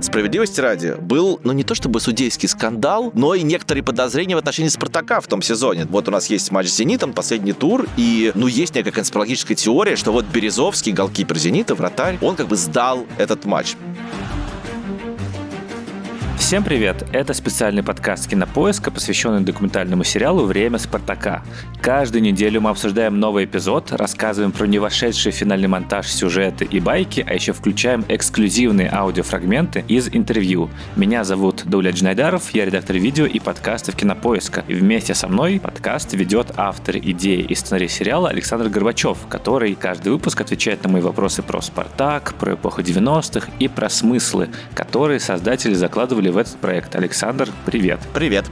Справедливости ради, был, ну не то чтобы судейский скандал, но и некоторые подозрения в отношении Спартака в том сезоне. Вот у нас есть матч с Зенитом, последний тур, и, ну, есть некая конспирологическая теория, что вот Березовский, голкипер Зенита, вратарь, он как бы сдал этот матч. Всем привет! Это специальный подкаст «Кинопоиска», посвященный документальному сериалу «Время Спартака». Каждую неделю мы обсуждаем новый эпизод, рассказываем про не финальный монтаж сюжеты и байки, а еще включаем эксклюзивные аудиофрагменты из интервью. Меня зовут Дауля Джнайдаров, я редактор видео и подкастов «Кинопоиска». И вместе со мной подкаст ведет автор идеи и сценарий сериала Александр Горбачев, который каждый выпуск отвечает на мои вопросы про «Спартак», про эпоху 90-х и про смыслы, которые создатели закладывали в этот проект. Александр, привет. Привет.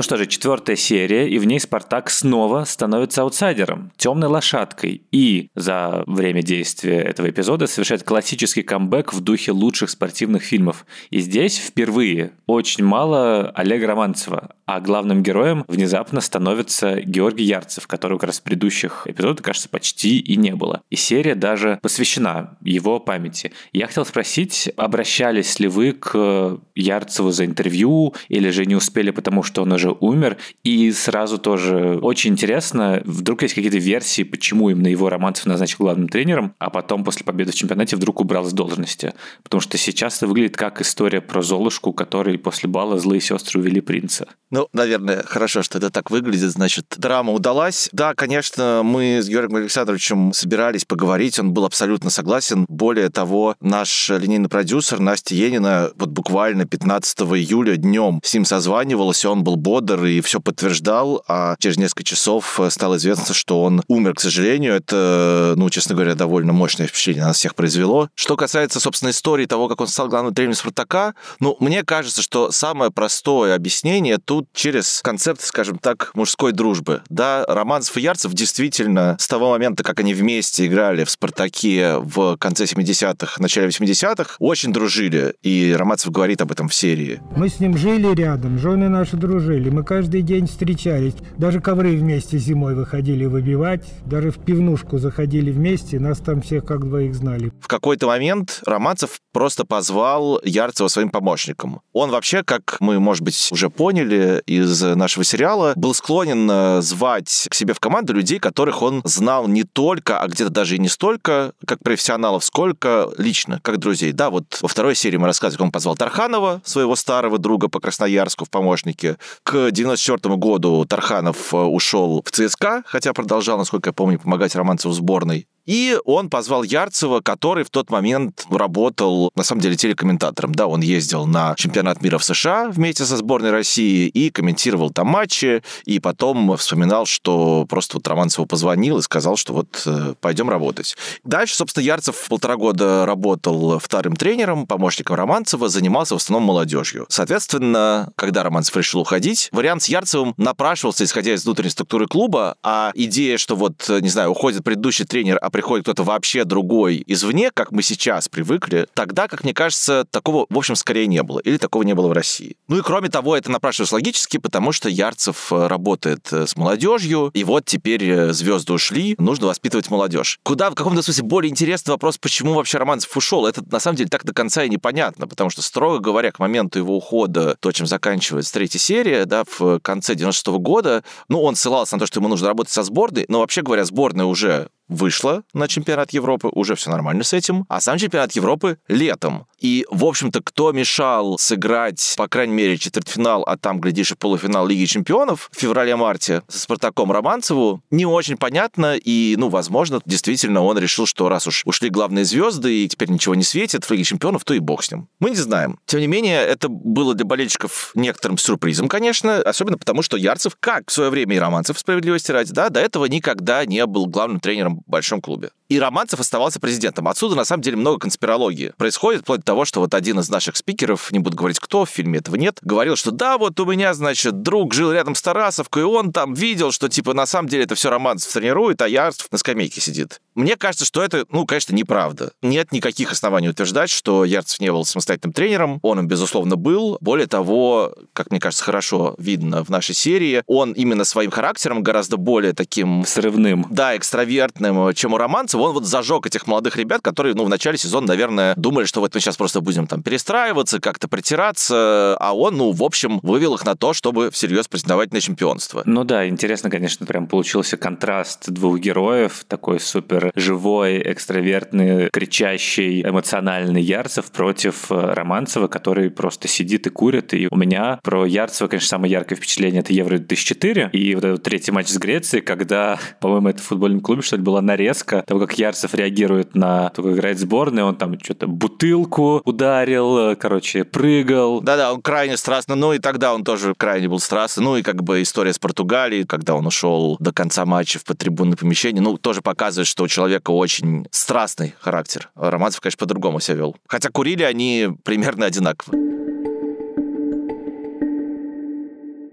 Ну что же, четвертая серия, и в ней Спартак снова становится аутсайдером, темной лошадкой, и за время действия этого эпизода совершает классический камбэк в духе лучших спортивных фильмов. И здесь впервые очень мало Олега Романцева, а главным героем внезапно становится Георгий Ярцев, которого как раз в предыдущих эпизодах, кажется, почти и не было. И серия даже посвящена его памяти. Я хотел спросить, обращались ли вы к Ярцеву за интервью, или же не успели, потому что он уже уже умер. И сразу тоже очень интересно, вдруг есть какие-то версии, почему именно его Романцев назначил главным тренером, а потом после победы в чемпионате вдруг убрал с должности. Потому что сейчас это выглядит как история про Золушку, который после бала злые сестры увели принца. Ну, наверное, хорошо, что это так выглядит, значит, драма удалась. Да, конечно, мы с Георгием Александровичем собирались поговорить, он был абсолютно согласен. Более того, наш линейный продюсер Настя Енина вот буквально 15 июля днем с ним созванивалась, и он был бодр и все подтверждал, а через несколько часов э, стало известно, что он умер, к сожалению. Это, ну, честно говоря, довольно мощное впечатление на нас всех произвело. Что касается, собственно, истории того, как он стал главным тренером Спартака, ну, мне кажется, что самое простое объяснение тут через концепт, скажем так, мужской дружбы. Да, Романцев и Ярцев действительно с того момента, как они вместе играли в «Спартаке» в конце 70-х, начале 80-х, очень дружили. И Романцев говорит об этом в серии. Мы с ним жили рядом, жены наши дружили жили. Мы каждый день встречались. Даже ковры вместе зимой выходили выбивать. Даже в пивнушку заходили вместе. Нас там всех как двоих знали. В какой-то момент Романцев просто позвал Ярцева своим помощником. Он вообще, как мы, может быть, уже поняли из нашего сериала, был склонен э, звать к себе в команду людей, которых он знал не только, а где-то даже и не столько, как профессионалов, сколько лично, как друзей. Да, вот во второй серии мы рассказывали, как он позвал Тарханова, своего старого друга по Красноярску в помощники, к 94 году Тарханов э, ушел в ЦСКА, хотя продолжал, насколько я помню, помогать Романцеву в сборной. И он позвал Ярцева, который в тот момент работал, на самом деле, телекомментатором. Да, он ездил на чемпионат мира в США вместе со сборной России и комментировал там матчи, и потом вспоминал, что просто вот Романцеву позвонил и сказал, что вот э, пойдем работать. Дальше, собственно, Ярцев полтора года работал вторым тренером, помощником Романцева, занимался в основном молодежью. Соответственно, когда Романцев решил уходить, вариант с Ярцевым напрашивался, исходя из внутренней структуры клуба, а идея, что вот, не знаю, уходит предыдущий тренер, а приходит кто-то вообще другой извне, как мы сейчас привыкли, тогда, как мне кажется, такого, в общем, скорее не было. Или такого не было в России. Ну и кроме того, это напрашивалось логически, потому что Ярцев э, работает э, с молодежью, и вот теперь э, звезды ушли, нужно воспитывать молодежь. Куда в каком-то смысле более интересный вопрос, почему вообще Романцев ушел, это на самом деле так до конца и непонятно, потому что, строго говоря, к моменту его ухода, то, чем заканчивается третья серия, да, в конце 96 -го года, ну, он ссылался на то, что ему нужно работать со сборной, но вообще говоря, сборная уже вышла на чемпионат Европы, уже все нормально с этим, а сам чемпионат Европы летом. И, в общем-то, кто мешал сыграть, по крайней мере, четвертьфинал, а там, глядишь, и полуфинал Лиги Чемпионов в феврале-марте со Спартаком Романцеву, не очень понятно, и, ну, возможно, действительно он решил, что раз уж ушли главные звезды, и теперь ничего не светит в Лиге Чемпионов, то и бог с ним. Мы не знаем. Тем не менее, это было для болельщиков некоторым сюрпризом, конечно, особенно потому, что Ярцев, как в свое время и Романцев, справедливости ради, да, до этого никогда не был главным тренером большом клубе. И Романцев оставался президентом. Отсюда, на самом деле, много конспирологии происходит, вплоть до того, что вот один из наших спикеров, не буду говорить кто, в фильме этого нет, говорил, что да, вот у меня, значит, друг жил рядом с Тарасовкой, и он там видел, что, типа, на самом деле это все Романцев тренирует, а Ярцев на скамейке сидит. Мне кажется, что это, ну, конечно, неправда. Нет никаких оснований утверждать, что Ярцев не был самостоятельным тренером. Он им, безусловно, был. Более того, как мне кажется, хорошо видно в нашей серии, он именно своим характером гораздо более таким... Срывным. Да, экстравертным, чем у Романцева. Он вот зажег этих молодых ребят, которые, ну, в начале сезона, наверное, думали, что вот мы сейчас просто будем там перестраиваться, как-то притираться, а он, ну, в общем, вывел их на то, чтобы всерьез претендовать на чемпионство. Ну да, интересно, конечно, прям получился контраст двух героев, такой супер живой, экстравертный, кричащий, эмоциональный Ярцев против э, Романцева, который просто сидит и курит. И у меня про Ярцева, конечно, самое яркое впечатление — это Евро 2004 и вот этот третий матч с Грецией, когда, по-моему, это в футбольном клубе, что ли, была нарезка того, как Ярцев реагирует на то, как играет сборная, он там что-то бутылку ударил, э, короче, прыгал. Да-да, он крайне страстно, ну и тогда он тоже крайне был страстный, ну и как бы история с Португалией, когда он ушел до конца матча в подтрибунное помещение, ну, тоже показывает, что человека очень страстный характер. Романцев, конечно, по-другому себя вел. Хотя курили они примерно одинаково.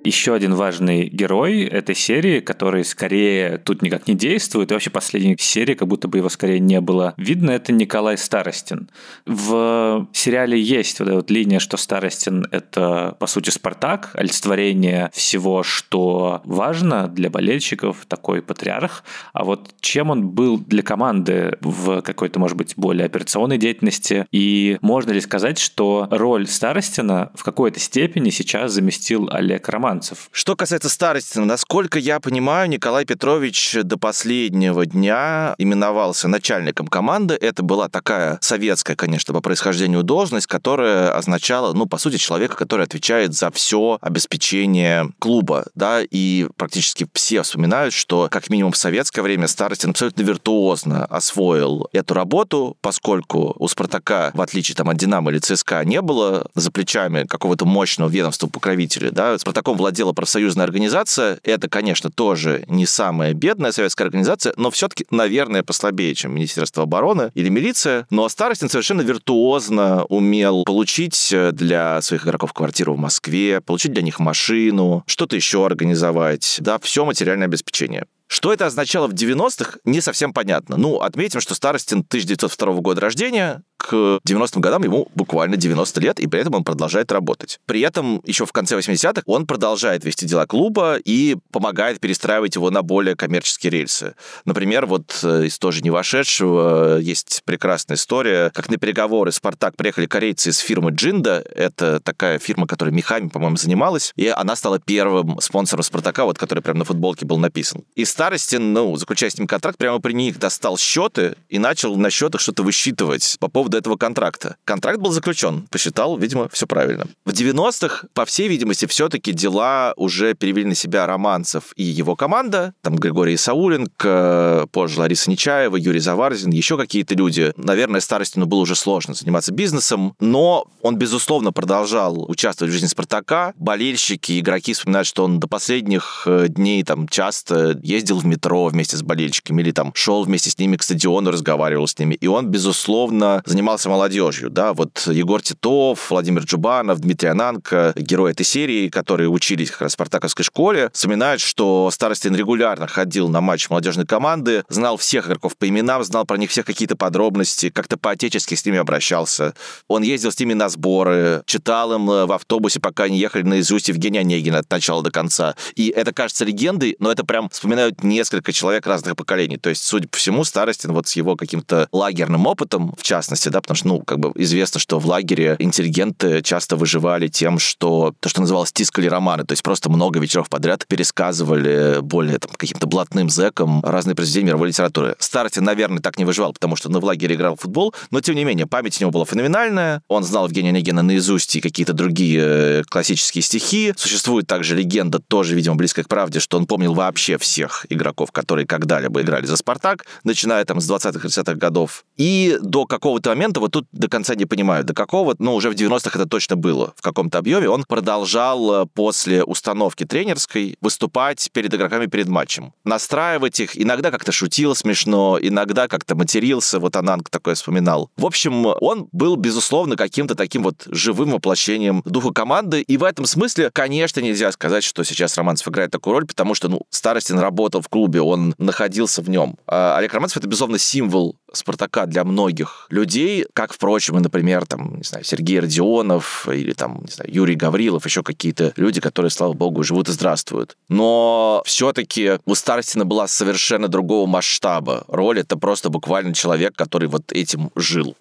Еще один важный герой этой серии, который скорее тут никак не действует, и вообще последней серии как будто бы его скорее не было видно, это Николай Старостин. В сериале есть вот эта вот линия, что Старостин — это, по сути, Спартак, олицетворение всего, что важно для болельщиков, такой патриарх. А вот чем он был для команды в какой-то, может быть, более операционной деятельности? И можно ли сказать, что роль Старостина в какой-то степени сейчас заместил Олег Роман? Иностранцев. Что касается старости, насколько я понимаю, Николай Петрович до последнего дня именовался начальником команды. Это была такая советская, конечно, по происхождению должность, которая означала, ну, по сути, человека, который отвечает за все обеспечение клуба, да, и практически все вспоминают, что как минимум в советское время Старостин абсолютно виртуозно освоил эту работу, поскольку у Спартака, в отличие там, от Динамо или ЦСКА, не было за плечами какого-то мощного ведомства покровителя, да, Спартаком владела профсоюзная организация. Это, конечно, тоже не самая бедная советская организация, но все-таки, наверное, послабее, чем Министерство обороны или милиция. Но Старостин совершенно виртуозно умел получить для своих игроков квартиру в Москве, получить для них машину, что-то еще организовать, да, все материальное обеспечение. Что это означало в 90-х, не совсем понятно. Ну, отметим, что Старостин 1902 года рождения, к 90-м годам ему буквально 90 лет, и при этом он продолжает работать. При этом еще в конце 80-х он продолжает вести дела клуба и помогает перестраивать его на более коммерческие рельсы. Например, вот э, из тоже не вошедшего есть прекрасная история, как на переговоры «Спартак» приехали корейцы из фирмы «Джинда». Это такая фирма, которая мехами, по-моему, занималась, и она стала первым спонсором «Спартака», вот который прямо на футболке был написан. И Старостин, ну, заключая с ним контракт, прямо при них достал счеты и начал на счетах что-то высчитывать по поводу этого контракта. Контракт был заключен, посчитал, видимо, все правильно. В 90-х, по всей видимости, все-таки дела уже перевели на себя Романцев и его команда, там Григорий Сауленко, позже Лариса Нечаева, Юрий Заварзин, еще какие-то люди. Наверное, Старостину было уже сложно заниматься бизнесом, но он, безусловно, продолжал участвовать в жизни Спартака. Болельщики, игроки вспоминают, что он до последних э, дней там часто ездил в метро вместе с болельщиками или там шел вместе с ними к стадиону, разговаривал с ними. И он, безусловно, занимался занимался молодежью, да, вот Егор Титов, Владимир Джубанов, Дмитрий Ананко, герои этой серии, которые учились как раз в Спартаковской школе, вспоминают, что Старостин регулярно ходил на матч молодежной команды, знал всех игроков по именам, знал про них всех какие-то подробности, как-то по-отечески с ними обращался. Он ездил с ними на сборы, читал им э, в автобусе, пока они ехали наизусть Евгения Онегина от начала до конца. И это кажется легендой, но это прям вспоминают несколько человек разных поколений. То есть, судя по всему, Старостин вот с его каким-то лагерным опытом, в частности, да, потому что, ну, как бы известно, что в лагере интеллигенты часто выживали тем, что то, что называлось тискали романы, то есть просто много вечеров подряд пересказывали более там, каким-то блатным зэкам разные произведения мировой литературы. Старостин, наверное, так не выживал, потому что ну, в лагере играл в футбол, но, тем не менее, память у него была феноменальная, он знал Евгения Онегина наизусть и какие-то другие э, классические стихи. Существует также легенда, тоже, видимо, близкая к правде, что он помнил вообще всех игроков, которые когда-либо играли за «Спартак», начиная там с 20-30-х годов. И до какого-то момента, вот тут до конца не понимаю, до какого, ну, уже в 90-х это точно было в каком-то объеме, он продолжал э, после установки тренерской выступать перед игроками перед матчем. Настраивать их, иногда как-то шутил смешно, иногда как-то матерился, вот Ананг такое вспоминал. В общем, он был, безусловно, каким-то таким вот живым воплощением духа команды, и в этом смысле, конечно, нельзя сказать, что сейчас Романцев играет такую роль, потому что, ну, Старостин в клубе, он находился в нем. А Олег Романцев — это, безусловно, символ Спартака для многих людей, как, впрочем, и, например, там, не знаю, Сергей Родионов или там, не знаю, Юрий Гаврилов, еще какие-то люди, которые, слава богу, живут и здравствуют. Но все-таки у Старостина была совершенно другого масштаба роль. Это просто буквально человек, который вот этим жил.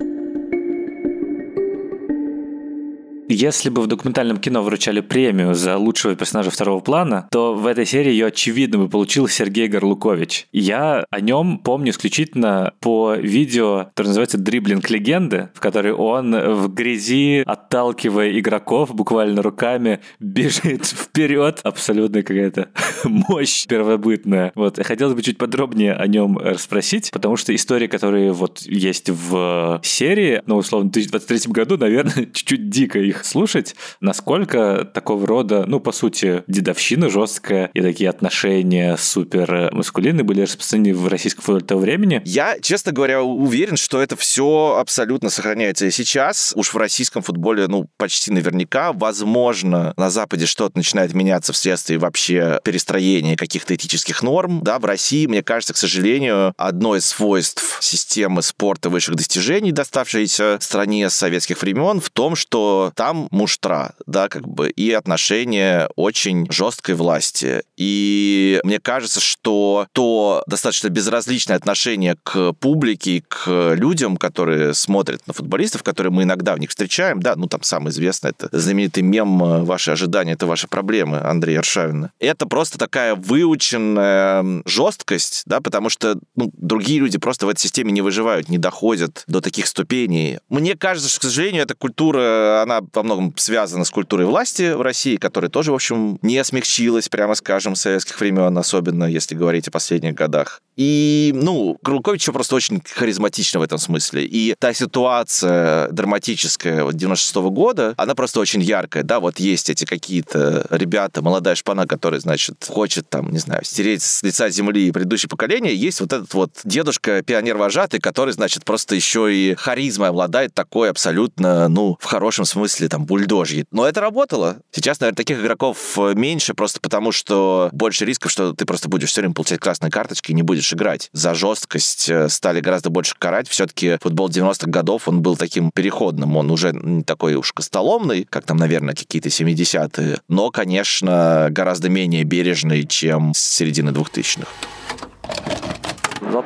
Если бы в документальном кино вручали премию за лучшего персонажа второго плана, то в этой серии ее очевидно бы получил Сергей Горлукович. Я о нем помню исключительно по видео, которое называется «Дриблинг легенды», в которой он в грязи, отталкивая игроков буквально руками, бежит вперед. Абсолютно какая-то мощь первобытная. Вот. Хотелось бы чуть подробнее о нем расспросить, потому что истории, которые вот есть в серии, ну, условно, в 2023 году, наверное, чуть-чуть дико их слушать, насколько такого рода, ну, по сути, дедовщина жесткая и такие отношения супер маскулинные были распространены в российском футболе того времени. Я, честно говоря, уверен, что это все абсолютно сохраняется и сейчас. Уж в российском футболе, ну, почти наверняка. Возможно, на Западе что-то начинает меняться вследствие вообще перестроения каких-то этических норм. Да, в России, мне кажется, к сожалению, одно из свойств системы спорта высших достижений, доставшейся стране с советских времен, в том, что там там муштра, да, как бы, и отношение очень жесткой власти. И мне кажется, что то достаточно безразличное отношение к публике, к людям, которые смотрят на футболистов, которые мы иногда в них встречаем, да, ну там самое известное, это знаменитый мем «Ваши ожидания – это ваши проблемы» Андрея Аршавина. Это просто такая выученная жесткость, да, потому что ну, другие люди просто в этой системе не выживают, не доходят до таких ступеней. Мне кажется, что, к сожалению, эта культура, она во многом связано с культурой власти в России, которая тоже, в общем, не смягчилась, прямо скажем, с советских времен, особенно если говорить о последних годах. И, ну, Крулкович просто очень харизматично в этом смысле. И та ситуация драматическая вот 96 -го года, она просто очень яркая. Да, вот есть эти какие-то ребята, молодая шпана, которая, значит, хочет там, не знаю, стереть с лица земли предыдущее поколение. Есть вот этот вот дедушка пионер-вожатый, который, значит, просто еще и харизмой обладает такой абсолютно, ну, в хорошем смысле, там, бульдожьей. Но это работало. Сейчас, наверное, таких игроков меньше просто потому, что больше рисков, что ты просто будешь все время получать красные карточки и не будешь будешь играть. За жесткость э, стали гораздо больше карать. Все-таки футбол 90-х годов, он был таким переходным. Он уже не такой уж костоломный, как там, наверное, какие-то 70-е, но, конечно, гораздо менее бережный, чем с середины 2000-х.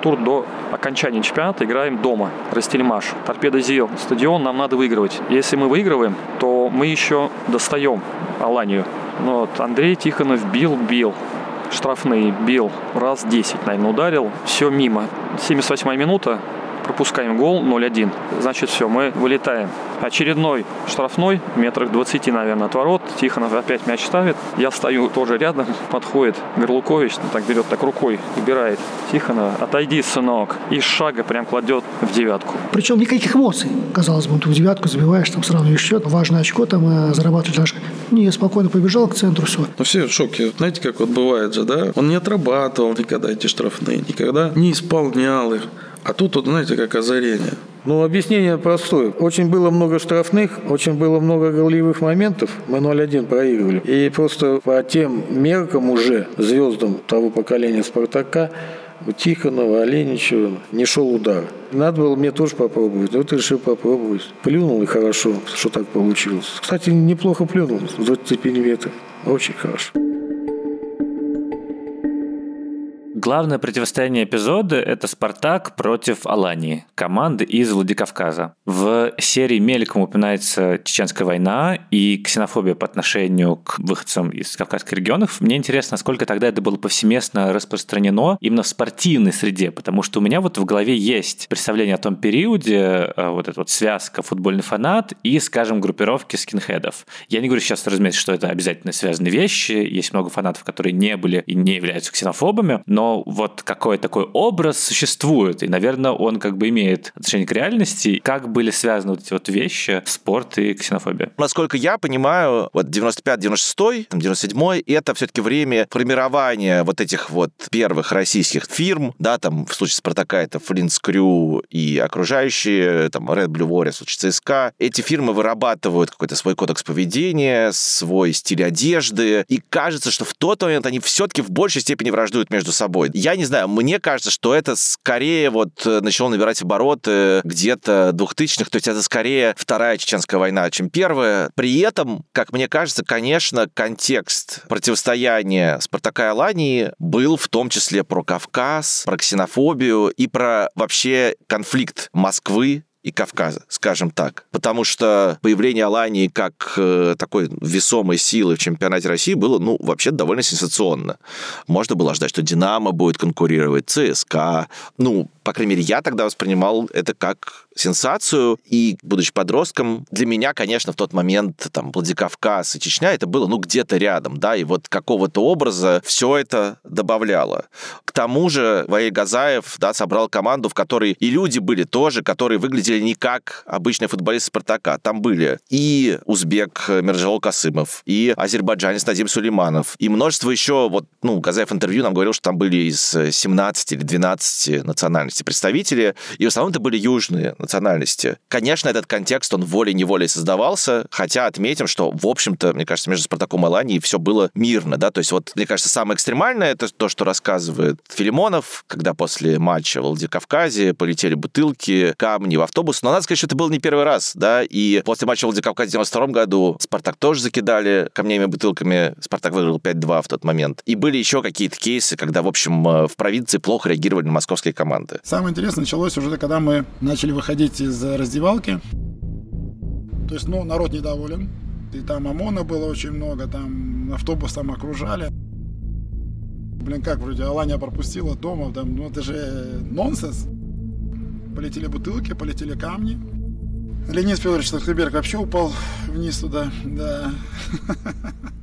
Тур до окончания чемпионата играем дома. Растельмаш. Торпеда Зил. Стадион нам надо выигрывать. Если мы выигрываем, то мы еще достаем Аланию. Ну вот, Андрей Тихонов бил, бил штрафные бил раз 10, наверное, ударил. Все мимо. 78 минута, пропускаем гол 0-1. Значит, все, мы вылетаем. Очередной штрафной, метрах 20, наверное, от ворот. Тихонов опять мяч ставит. Я стою тоже рядом, подходит Горлукович, так берет так рукой, убирает Тихонова. Отойди, сынок. И шага прям кладет в девятку. Причем никаких эмоций. Казалось бы, ты в девятку забиваешь, там сравниваешь счет. Важное очко там э, зарабатывать даже. Не, спокойно побежал к центру, все. Ну все в шоке. Знаете, как вот бывает же, да? Он не отрабатывал никогда эти штрафные, никогда не исполнял их. А тут, вот, знаете, как озарение. Ну, объяснение простое. Очень было много штрафных, очень было много голевых моментов. Мы 0-1 проигрывали. И просто по тем меркам уже звездам того поколения «Спартака» у Тихонова, Оленичева не шел удар. Надо было мне тоже попробовать. Вот решил попробовать. Плюнул и хорошо, что так получилось. Кстати, неплохо плюнул с 25 метров. Очень хорошо. Главное противостояние эпизода – это «Спартак» против Алании, команды из Владикавказа. В серии мельком упоминается Чеченская война и ксенофобия по отношению к выходцам из кавказских регионов. Мне интересно, насколько тогда это было повсеместно распространено именно в спортивной среде, потому что у меня вот в голове есть представление о том периоде, э, вот эта вот связка футбольный фанат и, скажем, группировки скинхедов. Я не говорю сейчас, разумеется, что это обязательно связанные вещи, есть много фанатов, которые не были и не являются ксенофобами, но вот какой такой образ существует, и, наверное, он как бы имеет отношение к реальности. Как были связаны вот эти вот вещи, спорт и ксенофобия? Насколько я понимаю, вот 95-96, 97 это все-таки время формирования вот этих вот первых российских фирм, да, там в случае Спартака это Флинт Крю и окружающие, там Red Blue Warriors, в случае ЦСКА. Эти фирмы вырабатывают какой-то свой кодекс поведения, свой стиль одежды, и кажется, что в тот момент они все-таки в большей степени враждуют между собой. Я не знаю, мне кажется, что это скорее вот э, начало набирать обороты где-то 2000-х, то есть это скорее вторая чеченская война, чем первая. При этом, как мне кажется, конечно, контекст противостояния Спартака и Алании был в том числе про Кавказ, про ксенофобию и про вообще конфликт Москвы и Кавказа, скажем так. Потому что появление Алании как э, такой весомой силы в чемпионате России было, ну, вообще довольно сенсационно. Можно было ждать, что «Динамо» будет конкурировать, ЦСКА. Ну, по крайней мере, я тогда воспринимал это как сенсацию. И, будучи подростком, для меня, конечно, в тот момент там Владикавказ и Чечня это было, ну, где-то рядом, да, и вот какого-то образа все это добавляло. К тому же Ваиль Газаев, да, собрал команду, в которой и люди были тоже, которые выглядели не как обычные футболисты Спартака. Там были и узбек Мирджалол Касымов, и азербайджанец Надим Сулейманов, и множество еще, вот, ну, Газаев интервью нам говорил, что там были из 17 или 12 национальностей представители, и в основном это были южные национальности. Конечно, этот контекст, он волей-неволей создавался, хотя отметим, что, в общем-то, мне кажется, между Спартаком и Аланией все было мирно, да, то есть вот, мне кажется, самое экстремальное это то, что рассказывает Филимонов, когда после матча в Владикавказе полетели бутылки, камни в автобус, но надо сказать, что это был не первый раз, да, и после матча в Владикавказе в 92 году Спартак тоже закидали камнями, бутылками, Спартак выиграл 5-2 в тот момент. И были еще какие-то кейсы, когда, в общем, э, в провинции плохо реагировали на московские команды. Самое интересное началось уже, когда мы начали выходить из раздевалки. То есть, ну, народ недоволен. И там ОМОНа было очень много, там автобус там окружали. Блин, как вроде Алания пропустила дома, там, ну это же нонсенс. Полетели бутылки, полетели камни. Леонид Федорович Тахтыберг вообще упал вниз туда, да.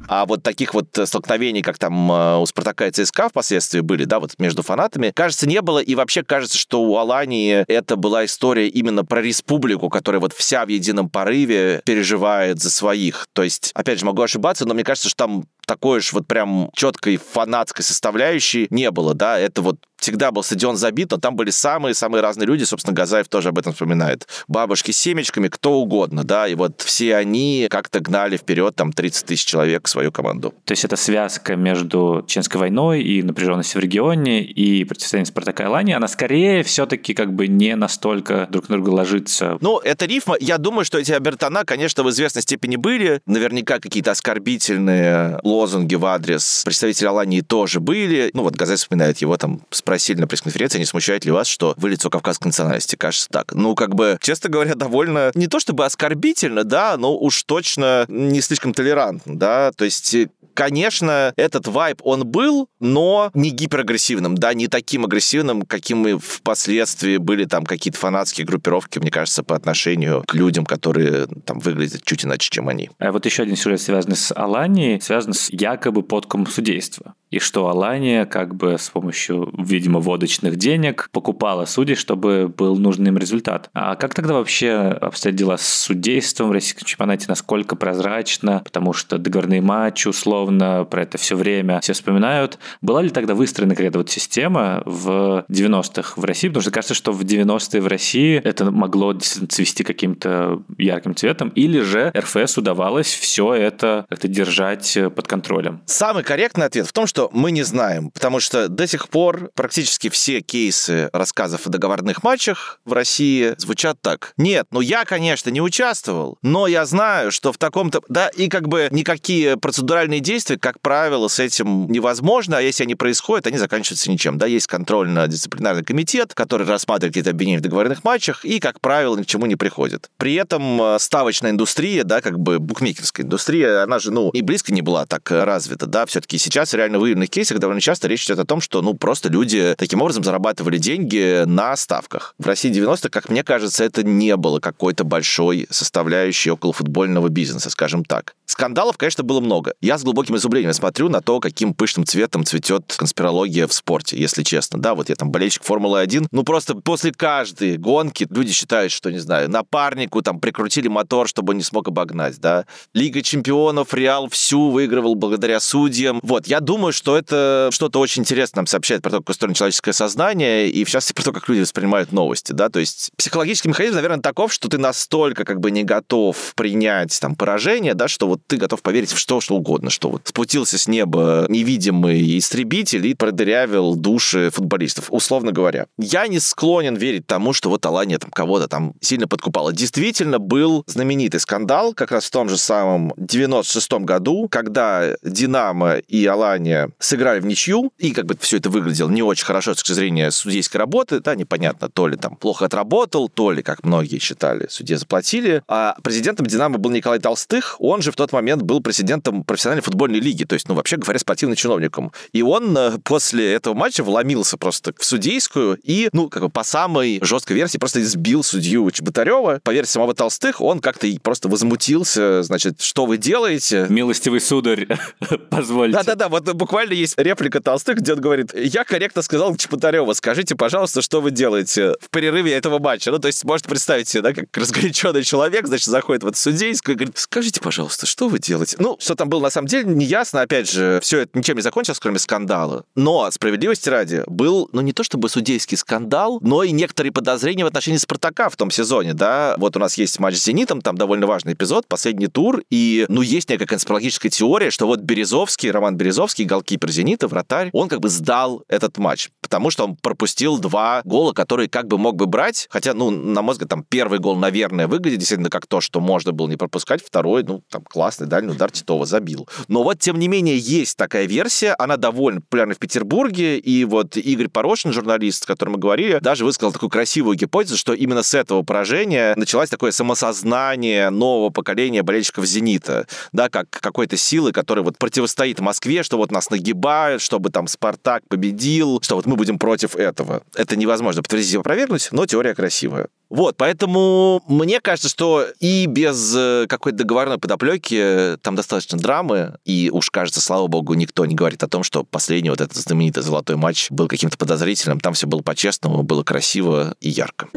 А вот таких вот столкновений, как там э, у Спартака и ЦСКА впоследствии были, да, вот между фанатами, кажется, не было. И вообще кажется, что у Алании это была история именно про республику, которая вот вся в едином порыве переживает за своих. То есть, опять же, могу ошибаться, но мне кажется, что там такой уж вот прям четкой фанатской составляющей не было, да, это вот всегда был стадион забит, но там были самые-самые разные люди, собственно, Газаев тоже об этом вспоминает. Бабушки с семечками, кто угодно, да, и вот все они как-то гнали вперед там 30 тысяч человек свою команду. То есть это связка между Чеченской войной и напряженностью в регионе и противостояние Спартака и Алании, она скорее все-таки как бы не настолько друг на друга ложится. Ну, это рифма. Я думаю, что эти обертона, конечно, в известной степени были. Наверняка какие-то оскорбительные лозунги в адрес представителя Алании тоже были. Ну, вот Газет вспоминает его там спросили на пресс-конференции, не смущает ли вас, что вы лицо кавказской национальности? Кажется так. Ну, как бы, честно говоря, довольно, не то чтобы оскорбительно, да, но уж точно не слишком толерантно, да, то есть конечно, этот вайб, он был, но не гиперагрессивным, да, не таким агрессивным, каким и впоследствии были там какие-то фанатские группировки, мне кажется, по отношению к людям, которые там выглядят чуть иначе, чем они. А вот еще один сюжет, связанный с Аланией, связан с якобы подкупом судейства и что Алания как бы с помощью, видимо, водочных денег покупала судей, чтобы был нужный им результат. А как тогда вообще обстоят дела с судейством в российском чемпионате? Насколько прозрачно? Потому что договорные матчи, условно, про это все время все вспоминают. Была ли тогда выстроена какая-то вот система в 90-х в России? Потому что кажется, что в 90-е в России это могло цвести каким-то ярким цветом, или же РФС удавалось все это как-то держать под контролем? Самый корректный ответ в том, что что мы не знаем, потому что до сих пор практически все кейсы рассказов о договорных матчах в России звучат так. Нет, ну я, конечно, не участвовал, но я знаю, что в таком-то... Да, и как бы никакие процедуральные действия, как правило, с этим невозможно, а если они происходят, они заканчиваются ничем. Да, есть контрольно-дисциплинарный комитет, который рассматривает какие-то обвинения в договорных матчах и, как правило, ни к чему не приходит. При этом э, ставочная индустрия, да, как бы букмекерская индустрия, она же, ну, и близко не была так развита, да, все-таки сейчас реально выявленных кейсах довольно часто речь идет о том, что, ну, просто люди таким образом зарабатывали деньги на ставках. В России 90-х, как мне кажется, это не было какой-то большой составляющей около футбольного бизнеса, скажем так. Скандалов, конечно, было много. Я с глубоким изумлением смотрю на то, каким пышным цветом цветет конспирология в спорте, если честно. Да, вот я там болельщик Формулы-1. Ну, просто после каждой гонки люди считают, что, не знаю, напарнику там прикрутили мотор, чтобы он не смог обогнать, да. Лига чемпионов, Реал всю выигрывал благодаря судьям. Вот, я думаю, что это что-то очень интересное нам сообщает про то, как устроено человеческое сознание, и в частности про то, как люди воспринимают новости, да. То есть психологический механизм, наверное, таков, что ты настолько как бы не готов принять там поражение, да, что вот ты готов поверить в что, что угодно, что вот спустился с неба невидимый истребитель и продырявил души футболистов, условно говоря. Я не склонен верить тому, что вот Алания там кого-то там сильно подкупала. Действительно был знаменитый скандал как раз в том же самом 96-м году, когда Динамо и Алания сыграли в ничью, и как бы все это выглядело не очень хорошо с точки зрения судейской работы, да, непонятно, то ли там плохо отработал, то ли, как многие считали, судье заплатили. А президентом Динамо был Николай Толстых, он же в тот момент был президентом профессиональной футбольной лиги, то есть, ну, вообще говоря, спортивным чиновником. И он э, после этого матча вломился просто в судейскую и, ну, как бы по самой жесткой версии просто избил судью Чеботарева. По версии самого Толстых, он как-то просто возмутился, значит, что вы делаете? Милостивый сударь, позвольте. Да-да-да, вот буквально есть реплика Толстых, где он говорит, я корректно сказал Чеботареву, скажите, пожалуйста, что вы делаете в перерыве этого матча? Ну, то есть, можете представить себе, да, как разгоряченный человек, значит, заходит в эту судейскую и говорит, скажите, пожалуйста, что вы делаете? Ну, что там было на самом деле, не ясно, опять же, все это ничем не закончилось, кроме скандала. Но, справедливости ради, был, ну, не то чтобы судейский скандал, но и некоторые подозрения в отношении Спартака в том сезоне, да. Вот у нас есть матч с Зенитом, там довольно важный эпизод, последний тур, и, ну, есть некая конспирологическая теория, что вот Березовский, Роман Березовский, голкипер Зенита, вратарь, он как бы сдал этот матч, потому что он пропустил два гола, которые как бы мог бы брать, хотя, ну, на мой взгляд, там первый гол, наверное, выглядит действительно как то, что можно было не пропускать, второй, ну, там классный дальний удар Титова забил. Но вот, тем не менее, есть такая версия, она довольно популярна в Петербурге, и вот Игорь Порошин, журналист, с которым мы говорили, даже высказал такую красивую гипотезу, что именно с этого поражения началось такое самосознание нового поколения болельщиков «Зенита», да, как какой-то силы, которая вот противостоит Москве, что вот нас нагибают, чтобы там «Спартак» победил, что вот мы будем против этого. Это невозможно подтвердить и опровергнуть, но теория красивая. Вот, поэтому мне кажется, что и без э, какой-то договорной подоплеки там достаточно драмы, и уж кажется, слава богу, никто не говорит о том, что последний вот этот знаменитый золотой матч был каким-то подозрительным. Там все было по-честному, было красиво и ярко.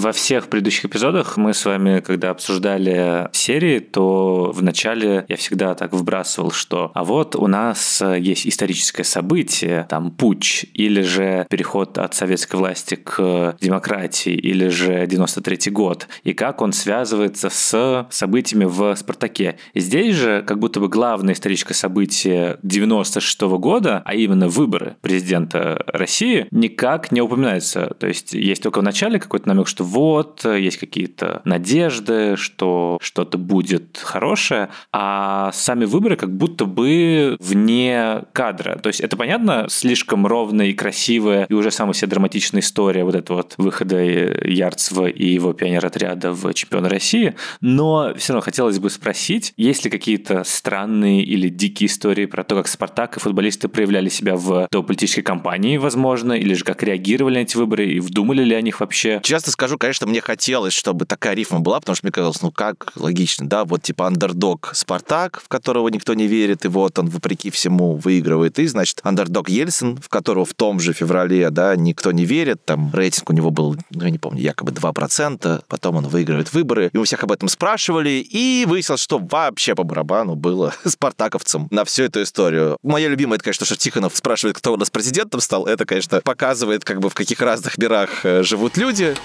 Во всех предыдущих эпизодах мы с вами, когда обсуждали серии, то вначале я всегда так вбрасывал, что а вот у нас есть историческое событие, там путь, или же переход от советской власти к демократии, или же 93 год, и как он связывается с событиями в «Спартаке». Здесь же как будто бы главное историческое событие 96 года, а именно выборы президента России, никак не упоминается. То есть есть только в начале какой-то намек, что вот, есть какие-то надежды, что что-то будет хорошее, а сами выборы как будто бы вне кадра. То есть это, понятно, слишком ровная и красивая, и уже самая себе драматичная история вот этого вот выхода Ярцева и его пионер-отряда в чемпиона России, но все равно хотелось бы спросить, есть ли какие-то странные или дикие истории про то, как Спартак и футболисты проявляли себя в той политической кампании, возможно, или же как реагировали на эти выборы и вдумали ли о них вообще? Честно скажу, конечно, мне хотелось, чтобы такая рифма была, потому что мне казалось, ну как логично, да, вот типа андердог Спартак, в которого никто не верит, и вот он, вопреки всему, выигрывает, и, значит, андердог Ельцин, в которого в том же феврале, да, никто не верит, там рейтинг у него был, ну, я не помню, якобы 2%, потом он выигрывает выборы, и мы всех об этом спрашивали, и выяснилось, что вообще по барабану было спартаковцам на всю эту историю. Моя любимая, это, конечно, что Тихонов спрашивает, кто у нас президентом стал, это, конечно, показывает, как бы, в каких разных мирах э, живут люди.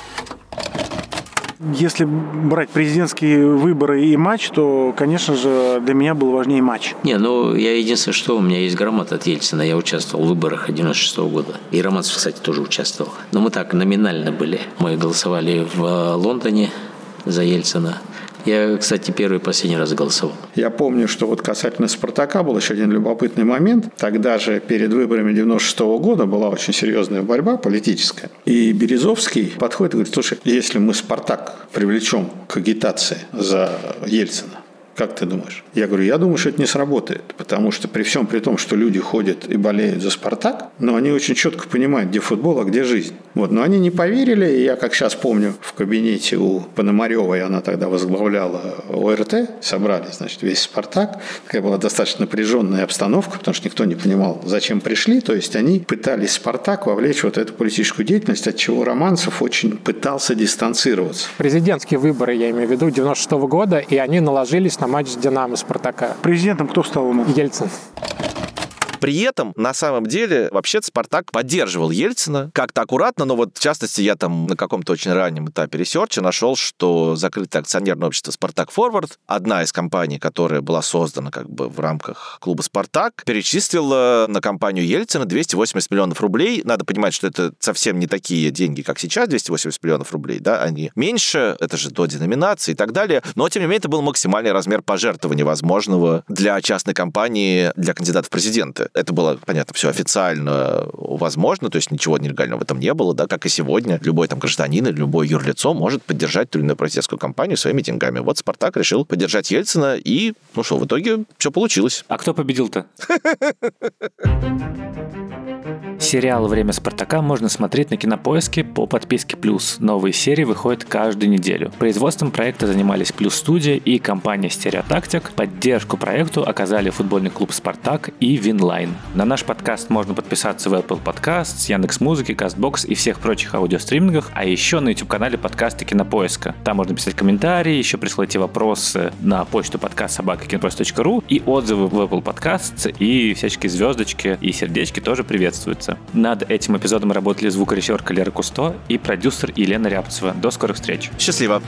Если брать президентские выборы и матч, то, конечно же, для меня был важнее матч. Не, ну, я единственное, что у меня есть грамота от Ельцина. Я участвовал в выборах 96 -го года. И Романцев, кстати, тоже участвовал. Но мы так номинально были. Мы голосовали в Лондоне за Ельцина. Я, кстати, первый и последний раз голосовал. Я помню, что вот касательно «Спартака» был еще один любопытный момент. Тогда же перед выборами 96 -го года была очень серьезная борьба политическая. И Березовский подходит и говорит, слушай, если мы «Спартак» привлечем к агитации за Ельцина, Как ты думаешь? Я говорю, я думаю, что это не сработает, потому что при всем при том, что люди ходят и болеют за «Спартак», но они очень четко понимают, где футбол, а где жизнь. Вот. Но они не поверили, и я, как сейчас помню, в кабинете у Пономаревой, она тогда возглавляла ОРТ, собрали, значит, весь «Спартак». Такая была достаточно напряженная обстановка, потому что никто не понимал, зачем пришли. То есть они пытались «Спартак» вовлечь вот эту политическую деятельность, от чего Романцев очень пытался дистанцироваться. Президентские выборы, я имею в виду, 96 -го года, и они наложились на матч с «Динамо» Спартака. Президентом кто стал у нас? Ельцин. При этом, на самом деле, вообще-то Спартак поддерживал Ельцина как-то аккуратно, но вот, в частности, я там на каком-то очень раннем этапе research а нашел, что закрытое акционерное общество «Спартак Форвард», одна из компаний, которая была создана как бы в рамках клуба «Спартак», перечислила на кампанию Ельцина 280 миллионов рублей. Надо понимать, что это совсем не такие деньги, как сейчас, 280 миллионов рублей, да, они меньше, это же до деноминации и так далее, но, тем не менее, это был максимальный размер пожертвования возможного для частной компании, для кандидата в президенты. Это было, понятно, все официально возможно, то есть ничего нелегального в этом не было, да, как и сегодня. Любой там гражданин или любое юрлицо может поддержать ту или иную президентскую кампанию своими деньгами. Вот Спартак решил поддержать Ельцина, и, ну что, в итоге все получилось. А кто победил-то? Сериал «Время Спартака» можно смотреть на Кинопоиске по подписке «Плюс». Новые серии выходят каждую неделю. Производством проекта занимались «Плюс Студия» и компания «Stereotactic». Поддержку проекту оказали футбольный клуб «Спартак» и «Winline». На наш подкаст можно подписаться в Apple Podcasts, Яндекс.Музыки, Castbox и всех прочих аудиостримингах, а еще на YouTube-канале подкаста Кинопоиска. Там можно писать комментарии, еще присылайте вопросы на почту подкаст собакакинопоиск.ру и отзывы в Apple Podcasts, и всяческие звездочки и сердечки тоже приветствуются. Над этим эпизодом работали звукорежиссер Лера Кусто и продюсер Елена Рябцева. До скорых встреч. Счастливо.